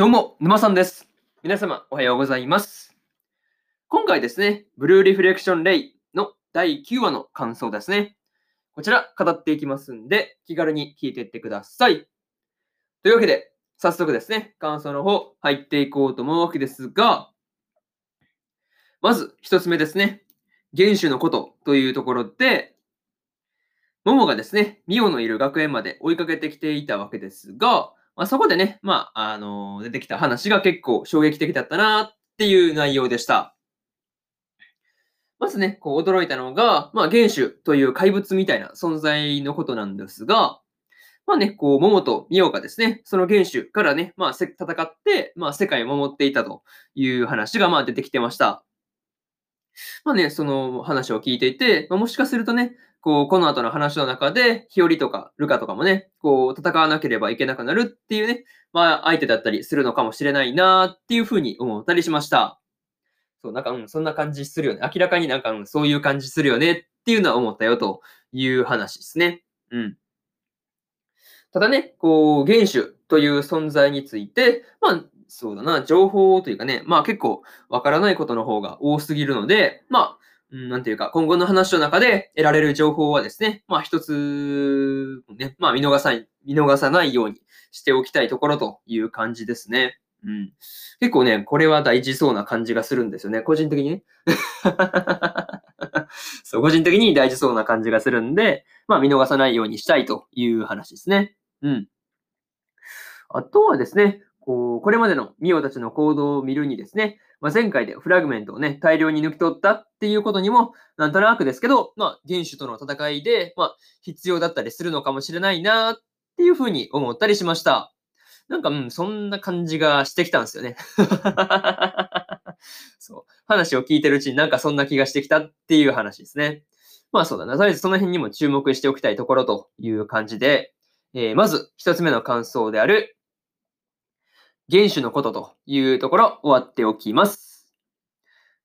どうも、沼さんです。皆様、おはようございます。今回ですね、ブルーリフレクションレイの第9話の感想ですね。こちら、語っていきますんで、気軽に聞いていってください。というわけで、早速ですね、感想の方、入っていこうと思うわけですが、まず、一つ目ですね、原種のことというところで、モモがですね、ミオのいる学園まで追いかけてきていたわけですが、まあ、そこでね、まあ、あの出てきた話が結構衝撃的だったなっていう内容でした。まずね、こう驚いたのが、まあ、原種という怪物みたいな存在のことなんですが、まあね、こう、桃とミオがですね、その原種からね、まあ、戦って、まあ、世界を守っていたという話が、まあ、出てきてました。まあね、その話を聞いていて、まあ、もしかするとね、こう、この後の話の中で、日和とかルカとかもね、こう、戦わなければいけなくなるっていうね、まあ、相手だったりするのかもしれないなっていうふうに思ったりしました。そう、なんか、うん、そんな感じするよね。明らかになんか、うん、そういう感じするよねっていうのは思ったよという話ですね。うん。ただね、こう、原種という存在について、まあ、そうだな、情報というかね、まあ結構わからないことの方が多すぎるので、まあ、うん、なんていうか、今後の話の中で得られる情報はですね、まあ一つ、ね、まあ見逃さない、見逃さないようにしておきたいところという感じですね。うん。結構ね、これは大事そうな感じがするんですよね。個人的にね。そう、個人的に大事そうな感じがするんで、まあ見逃さないようにしたいという話ですね。うん。あとはですね、こう、これまでのミオたちの行動を見るにですね、まあ、前回でフラグメントをね、大量に抜き取ったっていうことにも、なんとなくですけど、まあ、原種との戦いで、まあ、必要だったりするのかもしれないなっていうふうに思ったりしました。なんか、うん、そんな感じがしてきたんですよね。そう。話を聞いてるうちになんかそんな気がしてきたっていう話ですね。まあそうだな。とりあえずその辺にも注目しておきたいところという感じで、えー、まず一つ目の感想である、原種のことというところ終わっておきます。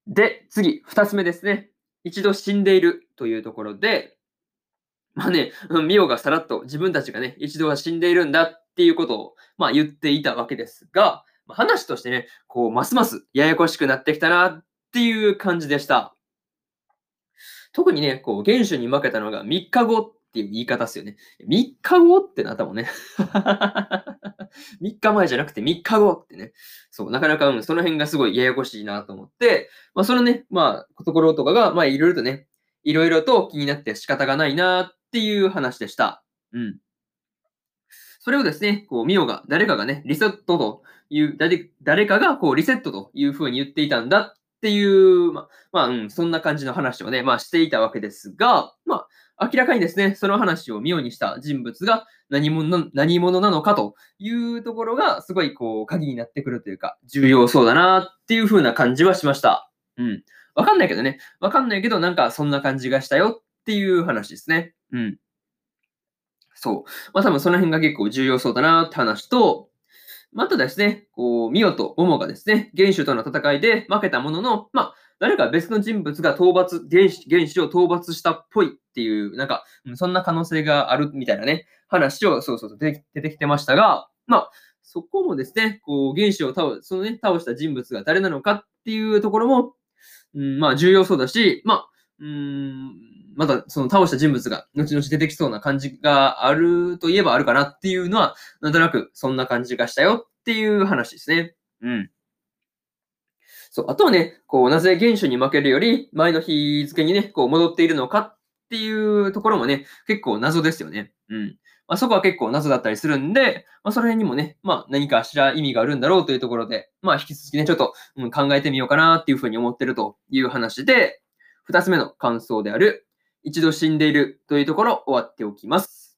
で、次、二つ目ですね。一度死んでいるというところで、まあね、ミオがさらっと自分たちがね、一度は死んでいるんだっていうことを、まあ言っていたわけですが、話としてね、こう、ますますややこしくなってきたなっていう感じでした。特にね、こう、原種に負けたのが3日後っていう言い方ですよね。3日後ってなったもんね。3日前じゃなくて3日後ってね。そう、なかなか、うん、その辺がすごいややこしいなと思って、まあ、そのね、まあ、ところとかが、まあ、いろいろとね、いろいろと気になって仕方がないなっていう話でした。うん。それをですね、こう、ミオが、誰かがね、リセットという、誰誰かがこう、リセットというふうに言っていたんだっていう、まあ、まあ、うん、そんな感じの話をね、まあ、していたわけですが、まあ、明らかにですね、その話を妙にした人物が何者何者なのかというところが、すごいこう、鍵になってくるというか、重要そうだなっていう風な感じはしました。うん。わかんないけどね。わかんないけど、なんかそんな感じがしたよっていう話ですね。うん。そう。まあ多分その辺が結構重要そうだなって話と、またですね、こう、ミオとモモがですね、原種との戦いで負けたものの、まあ、誰か別の人物が討伐、原子、原子を討伐したっぽいっていう、なんか、そんな可能性があるみたいなね、話を、そうそうそう、出てきてましたが、まあ、そこもですね、こう、原子を倒、そのね、倒した人物が誰なのかっていうところも、うん、まあ、重要そうだし、まあ、うん、また、その倒した人物が後々出てきそうな感じがあるといえばあるかなっていうのは、なんとなくそんな感じがしたよっていう話ですね。うん。そう、あとはね、こう、なぜ原種に負けるより、前の日付にね、こう、戻っているのかっていうところもね、結構謎ですよね。うん。まあ、そこは結構謎だったりするんで、まあ、その辺にもね、まあ、何かしら意味があるんだろうというところで、まあ、引き続きね、ちょっと、うん、考えてみようかなっていうふうに思ってるという話で、二つ目の感想である、一度死んでいるというところ、終わっておきます。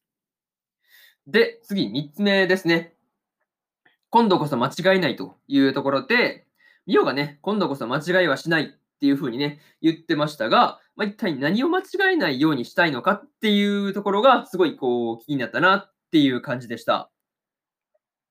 で、次、三つ目ですね。今度こそ間違いないというところで、ミオがね、今度こそ間違いはしないっていうふうにね、言ってましたが、まあ、一体何を間違えないようにしたいのかっていうところが、すごいこう、気になったなっていう感じでした。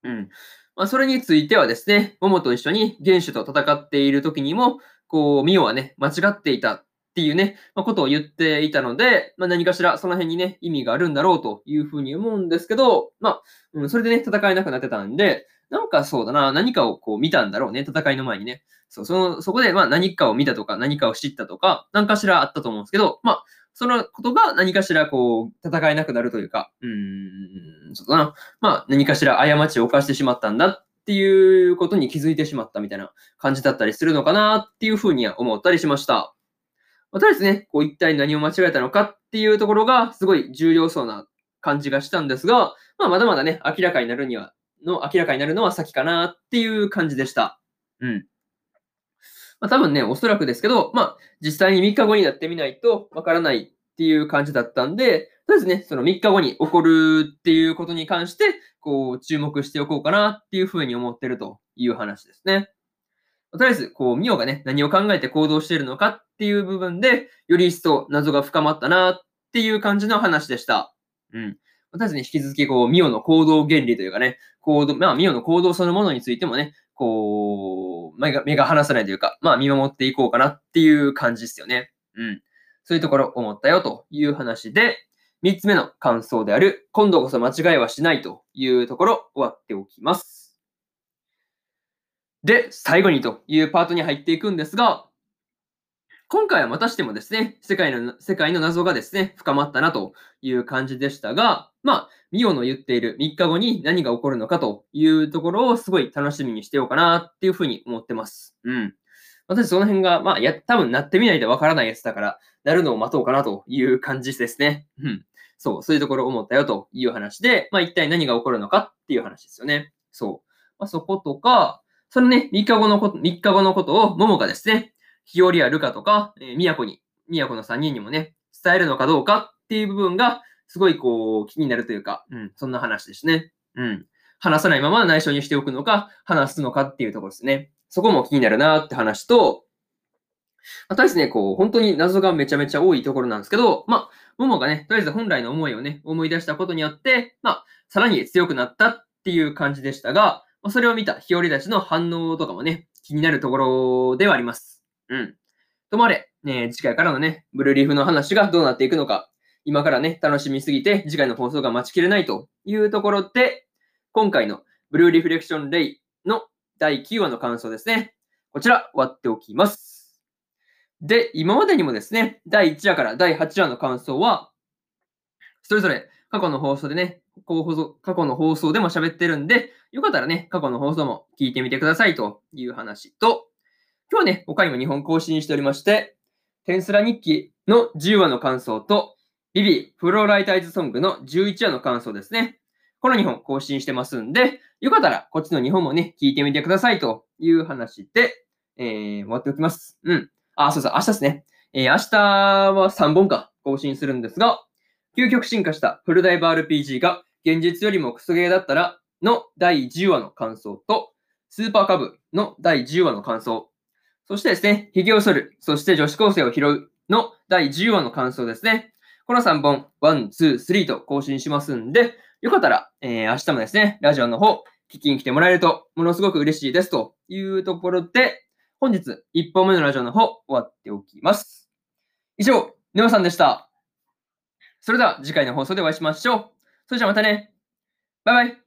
うん。まあ、それについてはですね、モモと一緒に原種と戦っている時にも、こう、ミオはね、間違っていたっていうね、まあ、ことを言っていたので、まあ、何かしらその辺にね、意味があるんだろうというふうに思うんですけど、まあ、うん、それでね、戦えなくなってたんで、なんかそうだな、何かをこう見たんだろうね、戦いの前にね。そう、その、そこで、まあ何かを見たとか、何かを知ったとか、何かしらあったと思うんですけど、まあ、そのことが何かしらこう、戦えなくなるというか、うーん、そうだな。まあ、何かしら過ちを犯してしまったんだっていうことに気づいてしまったみたいな感じだったりするのかなっていうふうには思ったりしました。まあ、とりあえずね、こう一体何を間違えたのかっていうところがすごい重要そうな感じがしたんですが、まあ、まだまだね、明らかになるには、の、明らかになるのは先かなっていう感じでした。うん。まあ、多分ね、おそらくですけど、まあ、実際に3日後になってみないとわからないっていう感じだったんで、とりあえずね、その3日後に起こるっていうことに関して、こう、注目しておこうかなっていうふうに思ってるという話ですね。とりあえず、こう、ミオがね、何を考えて行動しているのかっていう部分で、より一層謎が深まったなっていう感じの話でした。うん。とりあえずね、引き続き、こう、ミオの行動原理というかね、行動、まあ、ミオの行動そのものについてもね、こう、目が、目が離さないというか、まあ見守っていこうかなっていう感じですよね。うん。そういうところ思ったよという話で、三つ目の感想である、今度こそ間違いはしないというところ終わっておきます。で、最後にというパートに入っていくんですが、今回はまたしてもですね、世界の、世界の謎がですね、深まったなという感じでしたが、まあ、ミオの言っている3日後に何が起こるのかというところをすごい楽しみにしてようかなっていうふうに思ってます。うん。私その辺が、まあ、や、多分なってみないとわからないやつだから、なるのを待とうかなという感じですね。うん。そう、そういうところを思ったよという話で、まあ、一体何が起こるのかっていう話ですよね。そう。まあ、そことか、そのね、3日後のこと、3日後のことを、ももがですね、日和やルカとか、えー、都に、都の3人にもね、伝えるのかどうかっていう部分が、すごいこう、気になるというか、うん、そんな話ですね。うん。話さないまま内緒にしておくのか、話すのかっていうところですね。そこも気になるなって話と、またですね、こう、本当に謎がめちゃめちゃ多いところなんですけど、まあ、ももがね、とりあえず本来の思いをね、思い出したことによって、まあ、さらに強くなったっていう感じでしたが、まそれを見た日和たちの反応とかもね、気になるところではあります。うん。ともあれ、ね、次回からのね、ブルーリーフの話がどうなっていくのか、今からね、楽しみすぎて、次回の放送が待ちきれないというところで、今回のブルーリフレクションレイの第9話の感想ですね。こちら、終わっておきます。で、今までにもですね、第1話から第8話の感想は、それぞれ過去の放送でね、過去の放送でも喋ってるんで、よかったらね、過去の放送も聞いてみてくださいという話と、今日ね、他にも2本更新しておりまして、テンスラ日記の10話の感想と、ビビフローライターズソングの11話の感想ですね。この2本更新してますんで、よかったらこっちの2本もね、聞いてみてくださいという話で、えー、終わっておきます。うん。あ、そうそう、明日ですね。えー、明日は3本か更新するんですが、究極進化したフルダイバー RPG が現実よりもクソゲーだったらの第10話の感想と、スーパーカブの第10話の感想、そしてですね、髭を剃る、そして女子高生を拾うの第10話の感想ですね。この3本、1、2、3と更新しますんで、よかったら、えー、明日もですね、ラジオの方、聞きに来てもらえると、ものすごく嬉しいですというところで、本日1本目のラジオの方、終わっておきます。以上、ネオさんでした。それでは次回の放送でお会いしましょう。それじゃあまたね。バイバイ。